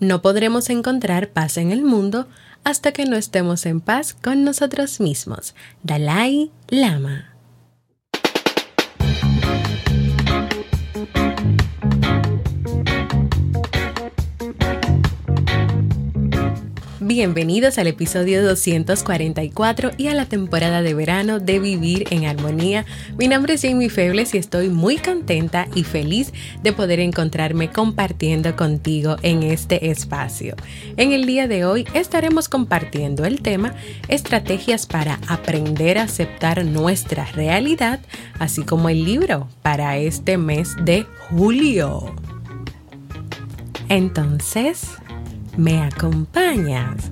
No podremos encontrar paz en el mundo hasta que no estemos en paz con nosotros mismos. Dalai Lama. Bienvenidos al episodio 244 y a la temporada de verano de Vivir en Armonía. Mi nombre es Jamie Febles y estoy muy contenta y feliz de poder encontrarme compartiendo contigo en este espacio. En el día de hoy estaremos compartiendo el tema Estrategias para aprender a aceptar nuestra realidad, así como el libro para este mes de julio. Entonces, ¿Me acompañas?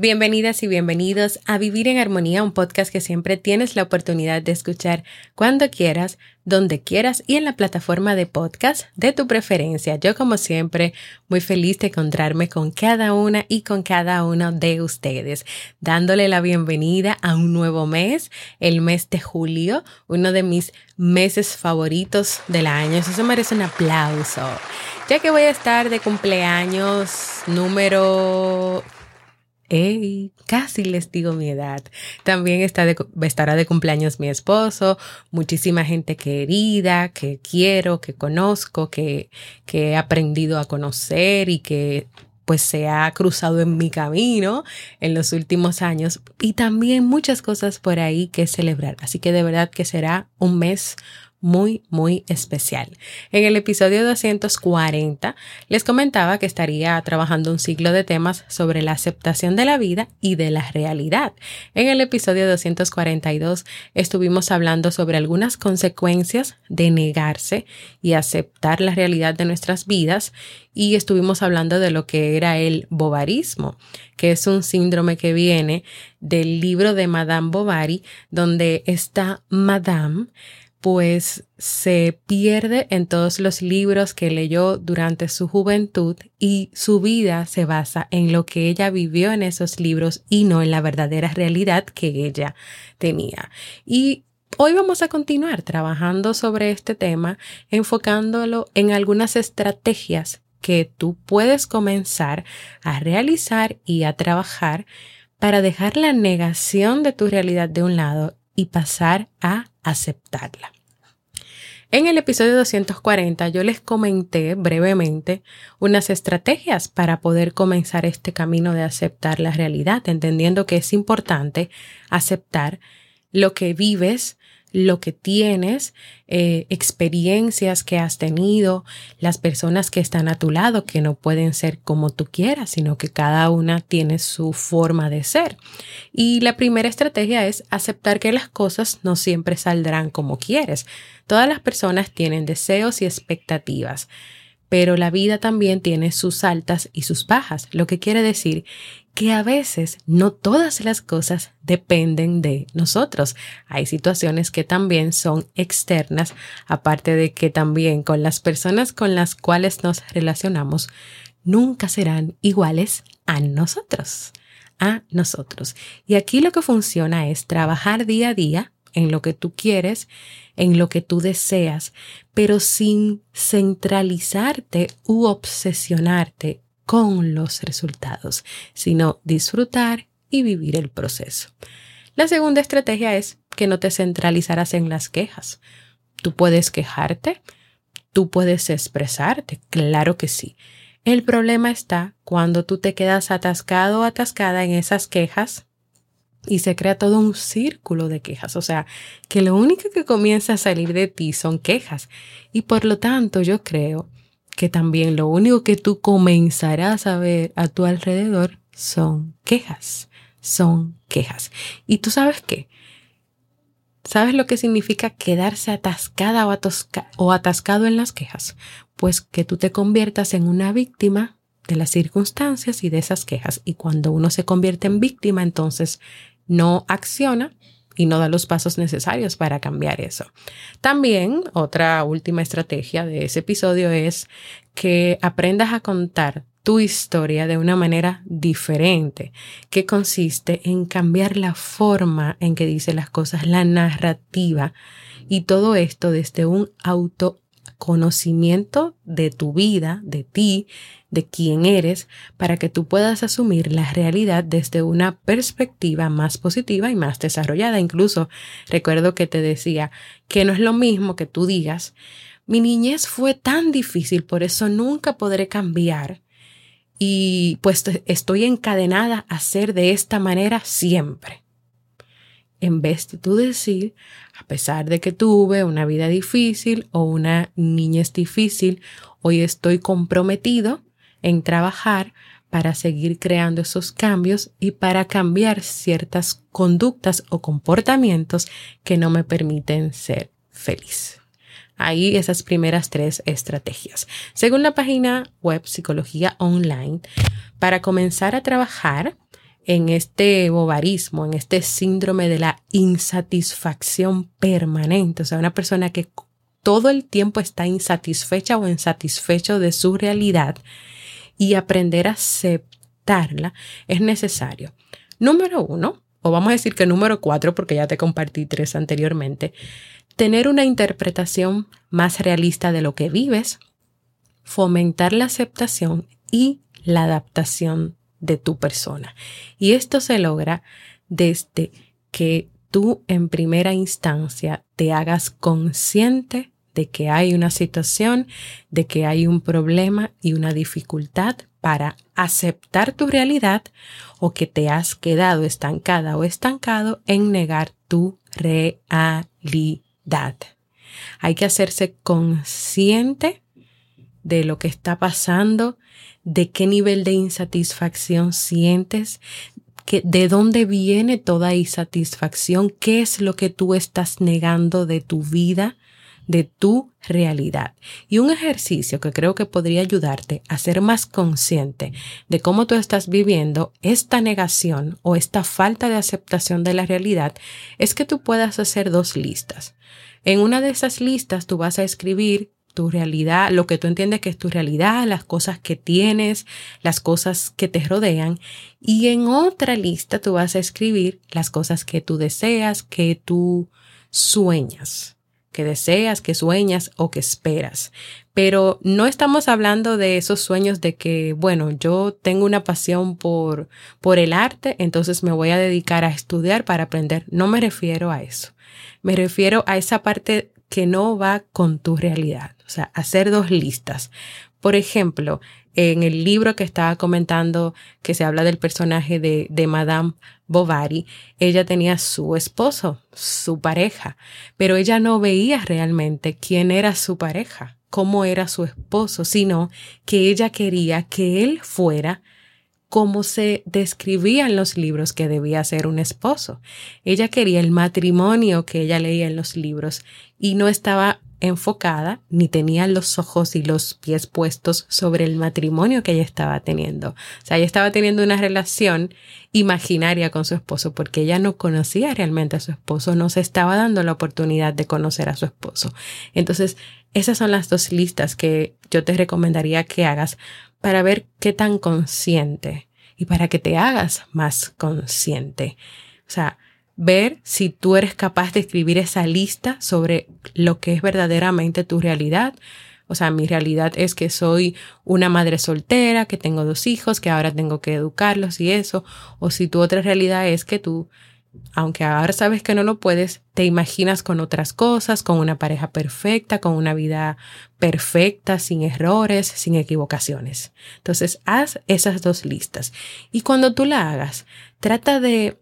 Bienvenidas y bienvenidos a Vivir en Armonía, un podcast que siempre tienes la oportunidad de escuchar cuando quieras, donde quieras y en la plataforma de podcast de tu preferencia. Yo como siempre muy feliz de encontrarme con cada una y con cada uno de ustedes, dándole la bienvenida a un nuevo mes, el mes de julio, uno de mis meses favoritos del año. Eso se merece un aplauso. Ya que voy a estar de cumpleaños número Casi les digo mi edad. También está de, estará de cumpleaños mi esposo, muchísima gente querida, que quiero, que conozco, que, que he aprendido a conocer y que pues se ha cruzado en mi camino en los últimos años y también muchas cosas por ahí que celebrar. Así que de verdad que será un mes muy, muy especial. En el episodio 240 les comentaba que estaría trabajando un ciclo de temas sobre la aceptación de la vida y de la realidad. En el episodio 242 estuvimos hablando sobre algunas consecuencias de negarse y aceptar la realidad de nuestras vidas y estuvimos hablando de lo que era el bovarismo, que es un síndrome que viene del libro de Madame Bovary, donde está Madame pues se pierde en todos los libros que leyó durante su juventud y su vida se basa en lo que ella vivió en esos libros y no en la verdadera realidad que ella tenía. Y hoy vamos a continuar trabajando sobre este tema, enfocándolo en algunas estrategias que tú puedes comenzar a realizar y a trabajar para dejar la negación de tu realidad de un lado y pasar a aceptarla. En el episodio 240 yo les comenté brevemente unas estrategias para poder comenzar este camino de aceptar la realidad, entendiendo que es importante aceptar lo que vives, lo que tienes, eh, experiencias que has tenido, las personas que están a tu lado, que no pueden ser como tú quieras, sino que cada una tiene su forma de ser. Y la primera estrategia es aceptar que las cosas no siempre saldrán como quieres. Todas las personas tienen deseos y expectativas pero la vida también tiene sus altas y sus bajas, lo que quiere decir que a veces no todas las cosas dependen de nosotros. Hay situaciones que también son externas, aparte de que también con las personas con las cuales nos relacionamos nunca serán iguales a nosotros, a nosotros. Y aquí lo que funciona es trabajar día a día en lo que tú quieres, en lo que tú deseas, pero sin centralizarte u obsesionarte con los resultados, sino disfrutar y vivir el proceso. La segunda estrategia es que no te centralizarás en las quejas. Tú puedes quejarte, tú puedes expresarte, claro que sí. El problema está cuando tú te quedas atascado o atascada en esas quejas y se crea todo un círculo de quejas. O sea, que lo único que comienza a salir de ti son quejas. Y por lo tanto yo creo que también lo único que tú comenzarás a ver a tu alrededor son quejas, son quejas. Y tú sabes qué? ¿Sabes lo que significa quedarse atascada o, o atascado en las quejas? Pues que tú te conviertas en una víctima de las circunstancias y de esas quejas. Y cuando uno se convierte en víctima, entonces no acciona y no da los pasos necesarios para cambiar eso. También otra última estrategia de ese episodio es que aprendas a contar tu historia de una manera diferente, que consiste en cambiar la forma en que dice las cosas, la narrativa y todo esto desde un autoconocimiento de tu vida, de ti, de quién eres, para que tú puedas asumir la realidad desde una perspectiva más positiva y más desarrollada. Incluso recuerdo que te decía que no es lo mismo que tú digas, mi niñez fue tan difícil, por eso nunca podré cambiar y pues estoy encadenada a ser de esta manera siempre. En vez de tú decir, a pesar de que tuve una vida difícil o una niñez difícil, hoy estoy comprometido en trabajar para seguir creando esos cambios y para cambiar ciertas conductas o comportamientos que no me permiten ser feliz. Ahí esas primeras tres estrategias. Según la página web Psicología Online, para comenzar a trabajar en este bobarismo, en este síndrome de la insatisfacción permanente, o sea, una persona que todo el tiempo está insatisfecha o insatisfecho de su realidad y aprender a aceptarla es necesario. Número uno, o vamos a decir que número cuatro, porque ya te compartí tres anteriormente, tener una interpretación más realista de lo que vives, fomentar la aceptación y la adaptación de tu persona. Y esto se logra desde que tú en primera instancia te hagas consciente de que hay una situación, de que hay un problema y una dificultad para aceptar tu realidad o que te has quedado estancada o estancado en negar tu realidad. Hay que hacerse consciente de lo que está pasando, de qué nivel de insatisfacción sientes, que, de dónde viene toda insatisfacción, qué es lo que tú estás negando de tu vida, de tu realidad. Y un ejercicio que creo que podría ayudarte a ser más consciente de cómo tú estás viviendo esta negación o esta falta de aceptación de la realidad es que tú puedas hacer dos listas. En una de esas listas tú vas a escribir tu realidad, lo que tú entiendes que es tu realidad, las cosas que tienes, las cosas que te rodean. Y en otra lista tú vas a escribir las cosas que tú deseas, que tú sueñas que deseas, que sueñas o que esperas. Pero no estamos hablando de esos sueños de que, bueno, yo tengo una pasión por, por el arte, entonces me voy a dedicar a estudiar para aprender. No me refiero a eso. Me refiero a esa parte que no va con tu realidad. O sea, hacer dos listas. Por ejemplo, en el libro que estaba comentando, que se habla del personaje de, de Madame Bovary, ella tenía su esposo, su pareja, pero ella no veía realmente quién era su pareja, cómo era su esposo, sino que ella quería que él fuera como se describía en los libros que debía ser un esposo. Ella quería el matrimonio que ella leía en los libros y no estaba enfocada ni tenía los ojos y los pies puestos sobre el matrimonio que ella estaba teniendo. O sea, ella estaba teniendo una relación imaginaria con su esposo porque ella no conocía realmente a su esposo, no se estaba dando la oportunidad de conocer a su esposo. Entonces, esas son las dos listas que yo te recomendaría que hagas para ver qué tan consciente y para que te hagas más consciente. O sea, ver si tú eres capaz de escribir esa lista sobre lo que es verdaderamente tu realidad. O sea, mi realidad es que soy una madre soltera, que tengo dos hijos, que ahora tengo que educarlos y eso. O si tu otra realidad es que tú, aunque ahora sabes que no lo puedes, te imaginas con otras cosas, con una pareja perfecta, con una vida perfecta, sin errores, sin equivocaciones. Entonces, haz esas dos listas. Y cuando tú la hagas, trata de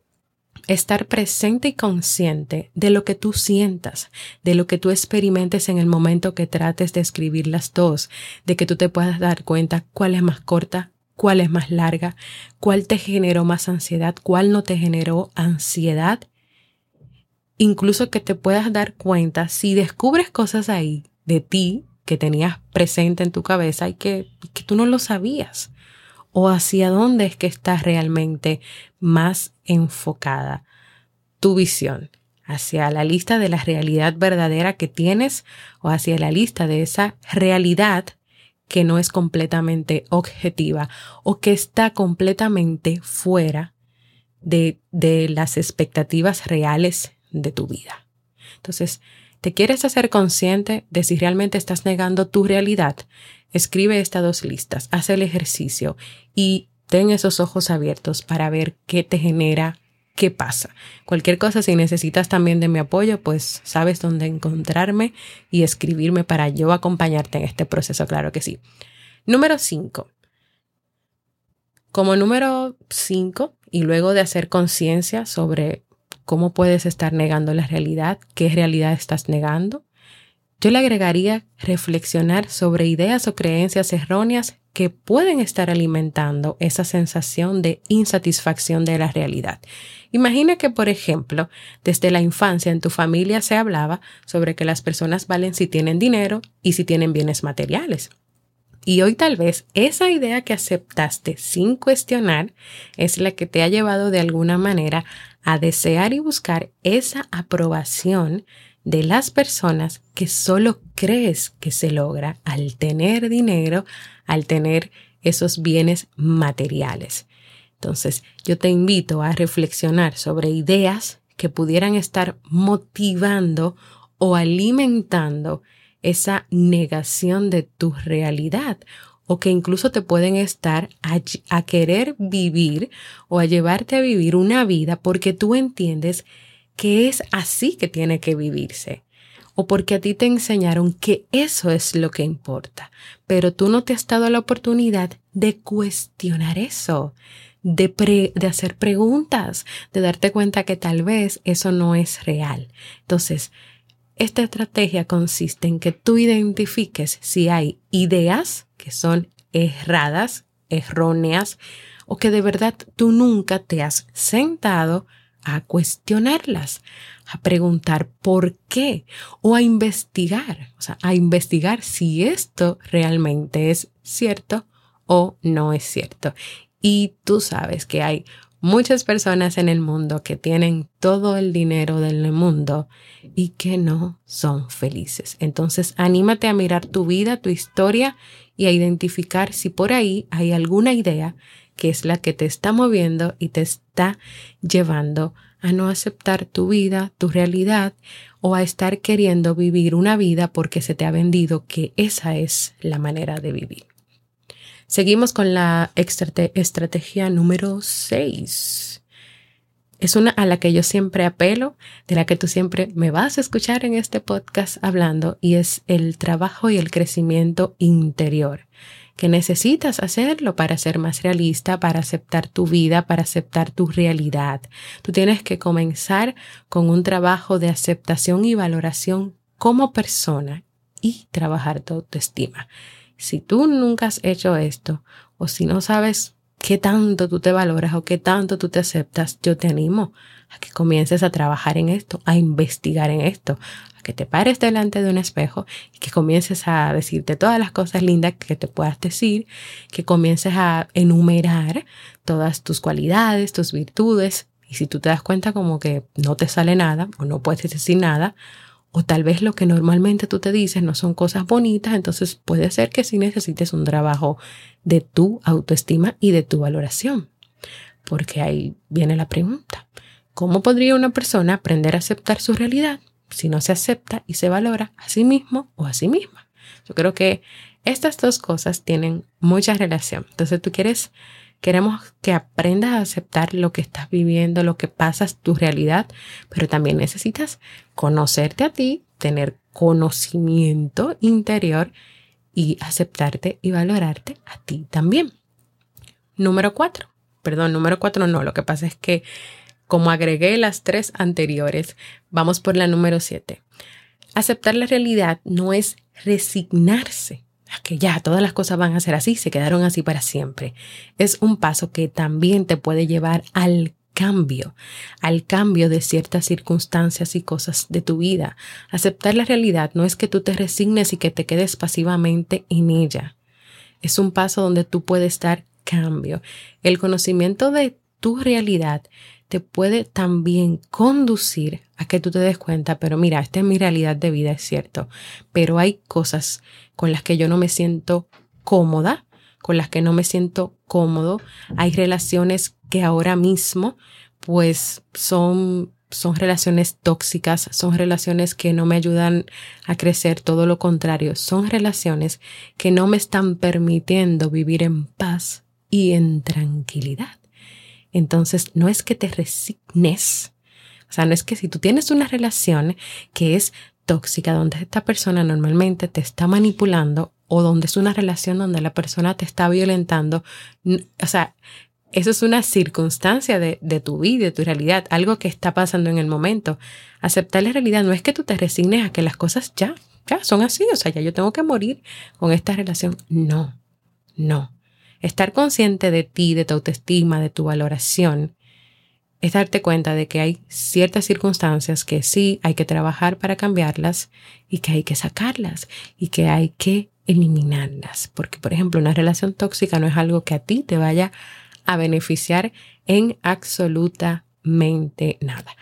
estar presente y consciente de lo que tú sientas, de lo que tú experimentes en el momento que trates de escribir las dos, de que tú te puedas dar cuenta cuál es más corta, cuál es más larga, cuál te generó más ansiedad, cuál no te generó ansiedad. Incluso que te puedas dar cuenta si descubres cosas ahí de ti que tenías presente en tu cabeza y que, que tú no lo sabías o hacia dónde es que estás realmente más enfocada tu visión. hacia la lista de la realidad verdadera que tienes o hacia la lista de esa realidad que no es completamente objetiva o que está completamente fuera de, de las expectativas reales de tu vida. Entonces, ¿te quieres hacer consciente de si realmente estás negando tu realidad? Escribe estas dos listas, haz el ejercicio y ten esos ojos abiertos para ver qué te genera, qué pasa. Cualquier cosa, si necesitas también de mi apoyo, pues sabes dónde encontrarme y escribirme para yo acompañarte en este proceso, claro que sí. Número 5. Como número 5, y luego de hacer conciencia sobre cómo puedes estar negando la realidad, qué realidad estás negando, yo le agregaría reflexionar sobre ideas o creencias erróneas que pueden estar alimentando esa sensación de insatisfacción de la realidad. Imagina que, por ejemplo, desde la infancia en tu familia se hablaba sobre que las personas valen si tienen dinero y si tienen bienes materiales. Y hoy tal vez esa idea que aceptaste sin cuestionar es la que te ha llevado de alguna manera a desear y buscar esa aprobación de las personas que solo crees que se logra al tener dinero, al tener esos bienes materiales. Entonces, yo te invito a reflexionar sobre ideas que pudieran estar motivando o alimentando esa negación de tu realidad o que incluso te pueden estar a, a, querer vivir o a llevarte a vivir una vida porque tú entiendes que es así que tiene que vivirse. O porque a ti te enseñaron que eso es lo que importa, pero tú no te has dado la oportunidad de cuestionar eso, de, de hacer preguntas, de darte cuenta que tal vez eso no es real. Entonces, esta estrategia consiste en que tú identifiques si hay ideas que son erradas, erróneas, o que de verdad tú nunca te has sentado a cuestionarlas, a preguntar por qué o a investigar, o sea, a investigar si esto realmente es cierto o no es cierto. Y tú sabes que hay muchas personas en el mundo que tienen todo el dinero del mundo y que no son felices. Entonces, anímate a mirar tu vida, tu historia y a identificar si por ahí hay alguna idea que es la que te está moviendo y te está llevando a no aceptar tu vida, tu realidad, o a estar queriendo vivir una vida porque se te ha vendido que esa es la manera de vivir. Seguimos con la estrategia número 6. Es una a la que yo siempre apelo, de la que tú siempre me vas a escuchar en este podcast hablando, y es el trabajo y el crecimiento interior que necesitas hacerlo para ser más realista, para aceptar tu vida, para aceptar tu realidad. Tú tienes que comenzar con un trabajo de aceptación y valoración como persona y trabajar tu autoestima. Si tú nunca has hecho esto o si no sabes qué tanto tú te valoras o qué tanto tú te aceptas, yo te animo a que comiences a trabajar en esto, a investigar en esto, que te pares delante de un espejo y que comiences a decirte todas las cosas lindas que te puedas decir, que comiences a enumerar todas tus cualidades, tus virtudes. Y si tú te das cuenta como que no te sale nada o no puedes decir nada, o tal vez lo que normalmente tú te dices no son cosas bonitas, entonces puede ser que sí necesites un trabajo de tu autoestima y de tu valoración. Porque ahí viene la pregunta. ¿Cómo podría una persona aprender a aceptar su realidad si no se acepta y se valora a sí mismo o a sí misma. Yo creo que estas dos cosas tienen mucha relación. Entonces tú quieres, queremos que aprendas a aceptar lo que estás viviendo, lo que pasas, tu realidad, pero también necesitas conocerte a ti, tener conocimiento interior y aceptarte y valorarte a ti también. Número cuatro. Perdón, número cuatro no. Lo que pasa es que como agregué las tres anteriores, vamos por la número siete. Aceptar la realidad no es resignarse a que ya todas las cosas van a ser así, se quedaron así para siempre. Es un paso que también te puede llevar al cambio, al cambio de ciertas circunstancias y cosas de tu vida. Aceptar la realidad no es que tú te resignes y que te quedes pasivamente en ella. Es un paso donde tú puedes dar cambio. El conocimiento de tu realidad te puede también conducir a que tú te des cuenta, pero mira, esta es mi realidad de vida, es cierto, pero hay cosas con las que yo no me siento cómoda, con las que no me siento cómodo, hay relaciones que ahora mismo pues son son relaciones tóxicas, son relaciones que no me ayudan a crecer, todo lo contrario, son relaciones que no me están permitiendo vivir en paz y en tranquilidad. Entonces, no es que te resignes, o sea, no es que si tú tienes una relación que es tóxica, donde esta persona normalmente te está manipulando o donde es una relación donde la persona te está violentando, o sea, eso es una circunstancia de, tu vida, de tu realidad, algo que está pasando en el momento. Aceptar la realidad no es que tú te resignes a que las cosas ya, ya son así, o sea, ya yo tengo que morir con esta relación. No, no. Estar consciente de ti, de tu autoestima, de tu valoración, es darte cuenta de que hay ciertas circunstancias que sí hay que trabajar para cambiarlas y que hay que sacarlas y que hay que eliminarlas. Porque, por ejemplo, una relación tóxica no es algo que a ti te vaya a beneficiar en absolutamente nada.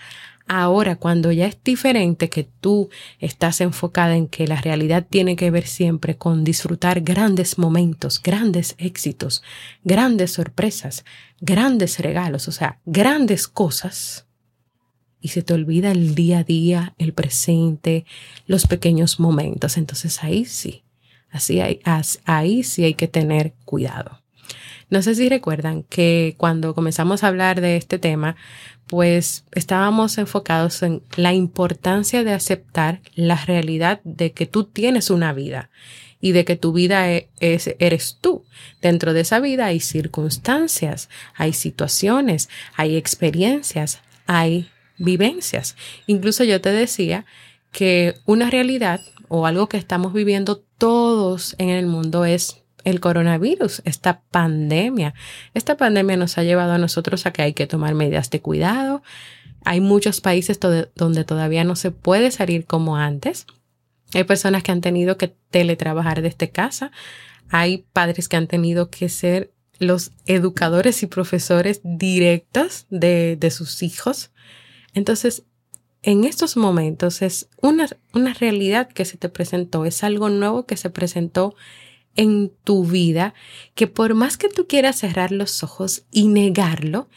Ahora, cuando ya es diferente que tú estás enfocada en que la realidad tiene que ver siempre con disfrutar grandes momentos, grandes éxitos, grandes sorpresas, grandes regalos, o sea, grandes cosas, y se te olvida el día a día, el presente, los pequeños momentos, entonces ahí sí, así hay, ahí sí hay que tener cuidado. No sé si recuerdan que cuando comenzamos a hablar de este tema, pues estábamos enfocados en la importancia de aceptar la realidad de que tú tienes una vida y de que tu vida e-, es, eres tú. Dentro de esa vida hay circunstancias, hay situaciones, hay experiencias, hay vivencias. Incluso yo te decía que una realidad o algo que estamos viviendo todos en el mundo es el coronavirus, esta pandemia. Esta pandemia nos ha llevado a nosotros a que hay que tomar medidas de cuidado. Hay muchos países donde todavía no se puede salir como antes. Hay personas que han tenido que teletrabajar desde casa. Hay padres que han tenido que ser los educadores y profesores directos de, sus hijos. Entonces, en estos momentos es una, una realidad que se te presentó, es algo nuevo que se presentó en tu vida que por más que tú quieras cerrar los ojos y negarlo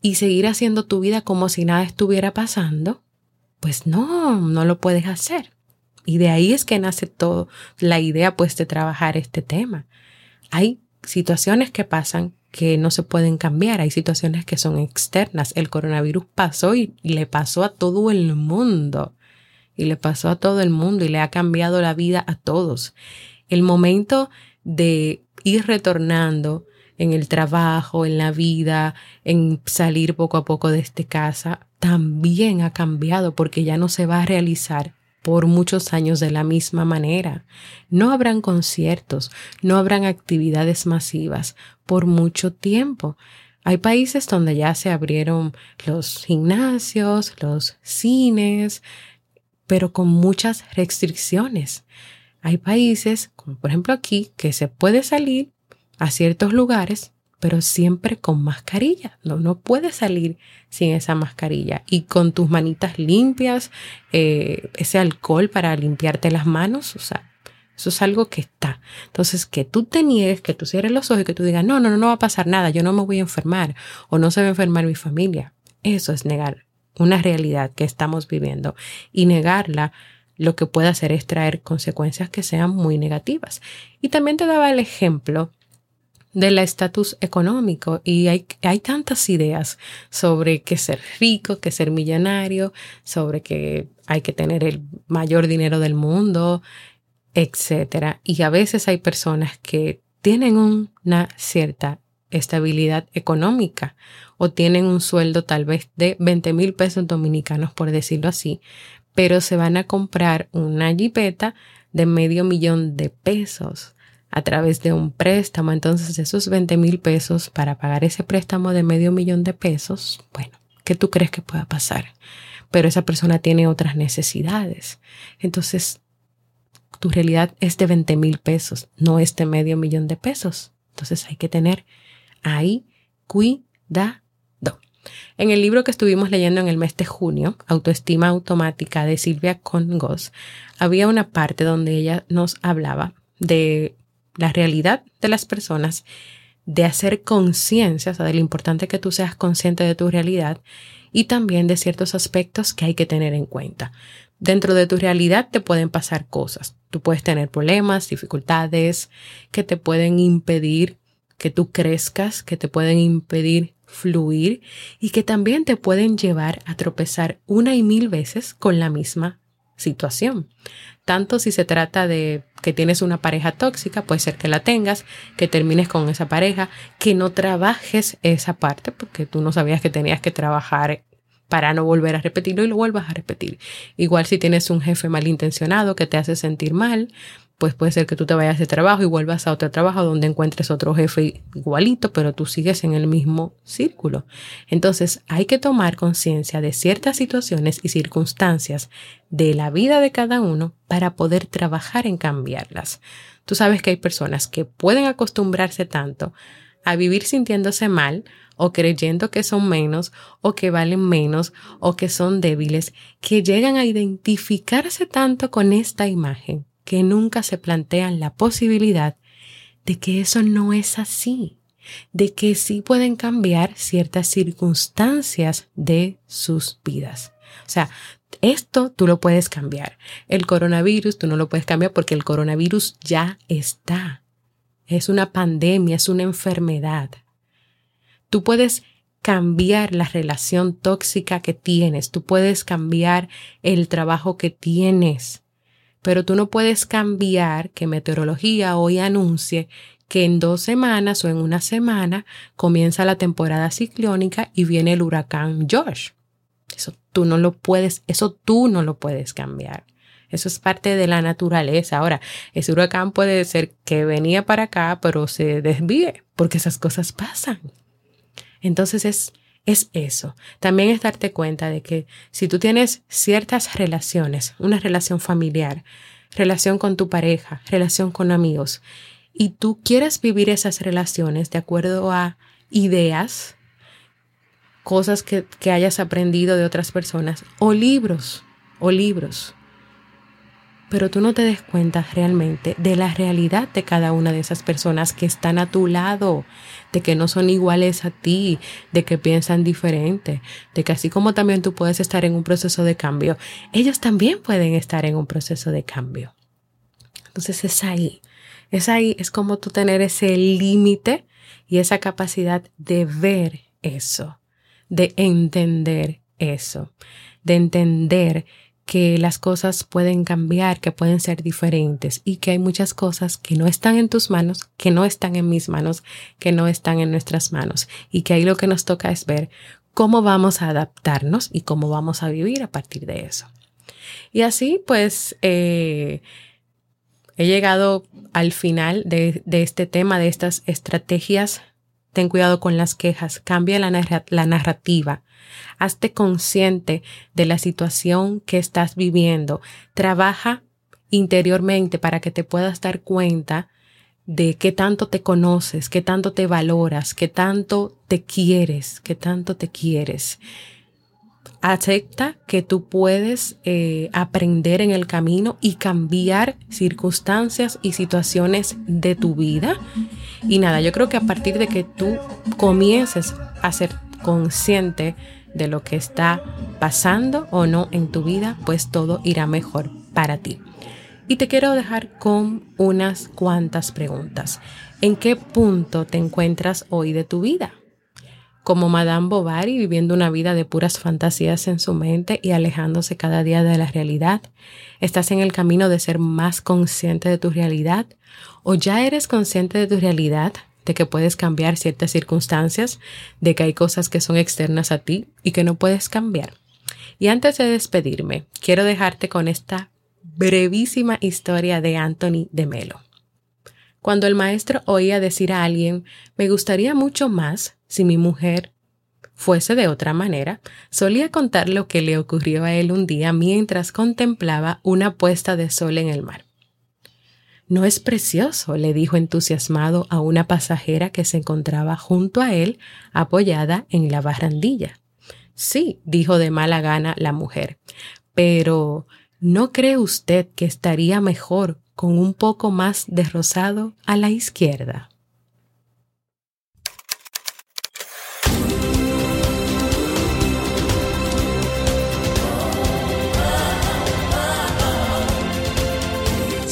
y seguir haciendo tu vida como si nada estuviera pasando, pues no, no lo puedes hacer. Y de ahí es que nace todo la idea pues de trabajar este tema. Hay situaciones que pasan que no se pueden cambiar, hay situaciones que son externas. El coronavirus pasó y, y le pasó a todo el mundo. Y le pasó a todo el mundo y le ha cambiado la vida a todos el momento de ir retornando en el trabajo, en la vida, en salir poco a poco de esta casa, también ha cambiado porque ya no se va a realizar por muchos años de la misma manera. No habrán conciertos, no habrán actividades masivas por mucho tiempo. Hay países donde ya se abrieron los gimnasios, los cines, pero con muchas restricciones. Hay países, como por ejemplo aquí, que se puede salir a ciertos lugares, pero siempre con mascarilla. No, no puedes salir sin esa mascarilla y con tus manitas limpias, eh, ese alcohol para limpiarte las manos, o sea, eso es algo que está. Entonces, que tú te niegues, que tú cierres los ojos y que tú digas, no, no, no, no va a pasar nada, yo no me voy a enfermar o no se va a enfermar mi familia. Eso es negar una realidad que estamos viviendo y negarla lo que puede hacer es traer consecuencias que sean muy negativas. Y también te daba el ejemplo del estatus económico y hay, hay tantas ideas sobre que ser rico, que ser millonario, sobre que hay que tener el mayor dinero del mundo, etc. Y a veces hay personas que tienen una cierta estabilidad económica o tienen un sueldo tal vez de 20 mil pesos dominicanos, por decirlo así, pero se van a comprar una jipeta de medio millón de pesos a través de un préstamo. Entonces, esos 20 mil pesos para pagar ese préstamo de medio millón de pesos, bueno, ¿qué tú crees que pueda pasar? Pero esa persona tiene otras necesidades. Entonces, tu realidad es de 20 mil pesos, no es de medio millón de pesos. Entonces, hay que tener ahí cuidado. En el libro que estuvimos leyendo en el mes de junio, Autoestima Automática de Silvia Congos, había una parte donde ella nos hablaba de la realidad de las personas, de hacer conciencia, o sea, de lo importante que tú seas consciente de tu realidad y también de ciertos aspectos que hay que tener en cuenta. Dentro de tu realidad te pueden pasar cosas. Tú puedes tener problemas, dificultades que te pueden impedir que tú crezcas, que te pueden impedir fluir y que también te pueden llevar a tropezar una y mil veces con la misma situación. Tanto si se trata de que tienes una pareja tóxica, puede ser que la tengas, que termines con esa pareja, que no trabajes esa parte porque tú no sabías que tenías que trabajar para no volver a repetirlo y lo vuelvas a repetir. Igual si tienes un jefe malintencionado que te hace sentir mal, pues puede ser que tú te vayas de trabajo y vuelvas a otro trabajo donde encuentres otro jefe igualito, pero tú sigues en el mismo círculo. Entonces hay que tomar conciencia de ciertas situaciones y circunstancias de la vida de cada uno para poder trabajar en cambiarlas. Tú sabes que hay personas que pueden acostumbrarse tanto a vivir sintiéndose mal o creyendo que son menos o que valen menos o que son débiles, que llegan a identificarse tanto con esta imagen que nunca se plantean la posibilidad de que eso no es así, de que sí pueden cambiar ciertas circunstancias de sus vidas. O sea, esto tú lo puedes cambiar. El coronavirus tú no lo puedes cambiar porque el coronavirus ya está. Es una pandemia, es una enfermedad. Tú puedes cambiar la relación tóxica que tienes, tú puedes cambiar el trabajo que tienes, pero tú no puedes cambiar que meteorología hoy anuncie que en dos semanas o en una semana comienza la temporada ciclónica y viene el huracán Josh. Eso tú no lo puedes, eso tú no lo puedes cambiar. Eso es parte de la naturaleza. Ahora, ese huracán puede ser que venía para acá, pero se desvíe, porque esas cosas pasan. Entonces es es eso. También es darte cuenta de que si tú tienes ciertas relaciones, una relación familiar, relación con tu pareja, relación con amigos, y tú quieres vivir esas relaciones de acuerdo a ideas, cosas que, que hayas aprendido de otras personas, o libros, o libros, pero tú no te des cuenta realmente de la realidad de cada una de esas personas que están a tu lado, de que no son iguales a ti, de que piensan diferente, de que así como también tú puedes estar en un proceso de cambio, ellos también pueden estar en un proceso de cambio. Entonces es ahí, es ahí, es como tú tener ese límite y esa capacidad de ver eso, de entender eso, de entender que las cosas pueden cambiar, que pueden ser diferentes y que hay muchas cosas que no están en tus manos, que no están en mis manos, que no están en nuestras manos y que ahí lo que nos toca es ver cómo vamos a adaptarnos y cómo vamos a vivir a partir de eso. Y así pues eh, he llegado al final de, de este tema, de estas estrategias Ten cuidado con las quejas, cambia la, narrativa, hazte consciente de la situación que estás viviendo, trabaja interiormente para que te puedas dar cuenta de qué tanto te conoces, qué tanto te valoras, qué tanto te quieres, qué tanto te quieres. Acepta que tú puedes eh, aprender en el camino y cambiar circunstancias y situaciones de tu vida. Y nada, yo creo que a partir de que tú comiences a ser consciente de lo que está pasando o no en tu vida, pues todo irá mejor para ti. Y te quiero dejar con unas cuantas preguntas. ¿En qué punto te encuentras hoy de tu vida? Como Madame Bovary viviendo una vida de puras fantasías en su mente y alejándose cada día de la realidad? ¿Estás en el camino de ser más consciente de tu realidad? ¿O ya eres consciente de tu realidad? de que puedes cambiar ciertas circunstancias, de que hay cosas que son externas a ti y que no puedes cambiar. Y antes de despedirme, quiero dejarte con esta brevísima historia de Anthony de Melo. Cuando el maestro oía decir a alguien, me gustaría mucho más si mi mujer fuese de otra manera, solía contar lo que le ocurrió a él un día mientras contemplaba una puesta de sol en el mar. ¿No es precioso? le dijo entusiasmado a una pasajera que se encontraba junto a él, apoyada en la barrandilla. Sí, dijo de mala gana la mujer, pero ¿no cree usted que estaría mejor con un poco más de rosado a la izquierda?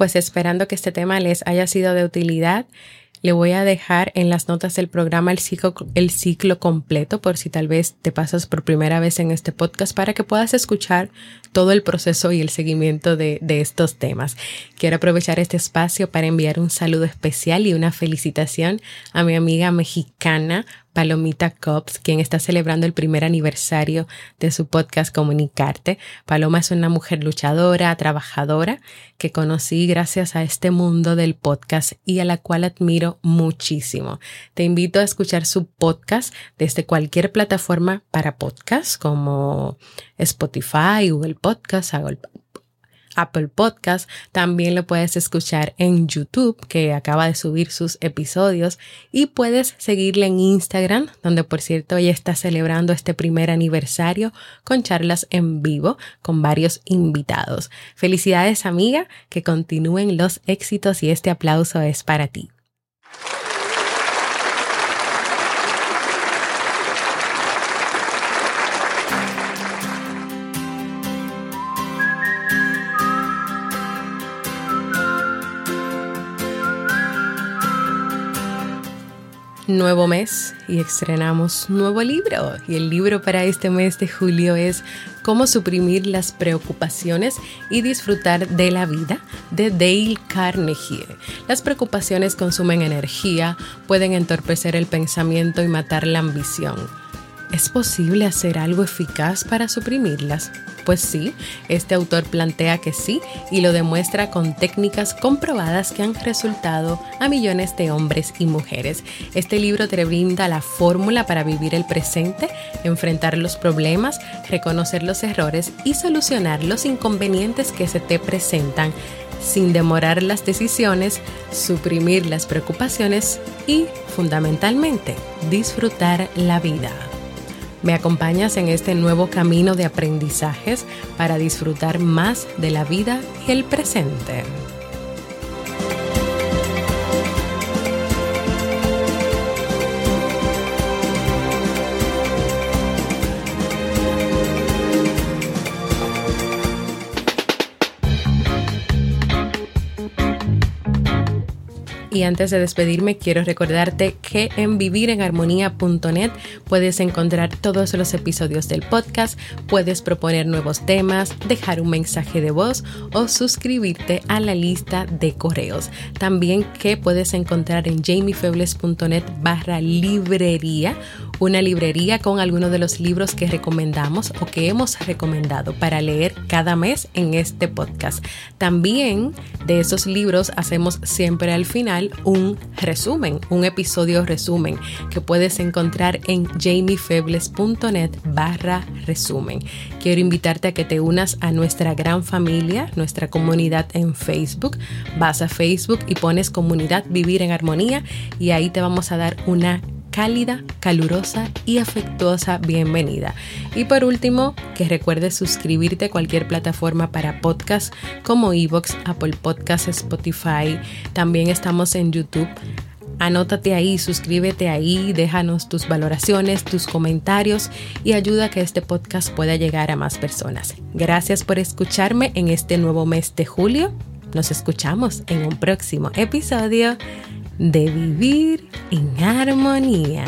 Pues esperando que este tema les haya sido de utilidad, le voy a dejar en las notas del programa el ciclo, el ciclo completo por si tal vez te pasas por primera vez en este podcast para que puedas escuchar todo el proceso y el seguimiento de, de estos temas. Quiero aprovechar este espacio para enviar un saludo especial y una felicitación a mi amiga mexicana Palomita Cops, quien está celebrando el primer aniversario de su podcast Comunicarte. Paloma es una mujer luchadora, trabajadora, que conocí gracias a este mundo del podcast y a la cual admiro muchísimo. Te invito a escuchar su podcast desde cualquier plataforma para podcast como Spotify, Google Podcast, Apple Podcast. También lo puedes escuchar en YouTube, que acaba de subir sus episodios. Y puedes seguirle en Instagram, donde por cierto ella está celebrando este primer aniversario con charlas en vivo con varios invitados. Felicidades amiga, que continúen los éxitos y este aplauso es para ti. Nuevo mes y estrenamos nuevo libro. Y el libro para este mes de julio es Cómo suprimir las preocupaciones y disfrutar de la vida de Dale Carnegie. Las preocupaciones consumen energía, pueden entorpecer el pensamiento y matar la ambición. ¿Es posible hacer algo eficaz para suprimirlas? Pues sí, este autor plantea que sí y lo demuestra con técnicas comprobadas que han resultado a millones de hombres y mujeres. Este libro te brinda la fórmula para vivir el presente, enfrentar los problemas, reconocer los errores y solucionar los inconvenientes que se te presentan sin demorar las decisiones, suprimir las preocupaciones y, fundamentalmente, disfrutar la vida. Me acompañas en este nuevo camino de aprendizajes para disfrutar más de la vida y el presente. Y antes de despedirme, quiero recordarte que en vivirenharmonía.net puedes encontrar todos los episodios del podcast, puedes proponer nuevos temas, dejar un mensaje de voz o suscribirte a la lista de correos. También que puedes encontrar en jamiefebles.net barra librería una librería con algunos de los libros que recomendamos o que hemos recomendado para leer cada mes en este podcast. También de esos libros hacemos siempre al final un resumen, un episodio resumen que puedes encontrar en jamiefebles.net barra resumen. Quiero invitarte a que te unas a nuestra gran familia, nuestra comunidad en Facebook. Vas a Facebook y pones comunidad Vivir en Armonía y ahí te vamos a dar una cálida, calurosa y afectuosa bienvenida. Y por último, que recuerdes suscribirte a cualquier plataforma para podcast como Evox, Apple Podcasts, Spotify. También estamos en YouTube. Anótate ahí, suscríbete ahí, déjanos tus valoraciones, tus comentarios y ayuda a que este podcast pueda llegar a más personas. Gracias por escucharme en este nuevo mes de julio. Nos escuchamos en un próximo episodio de vivir en armonía.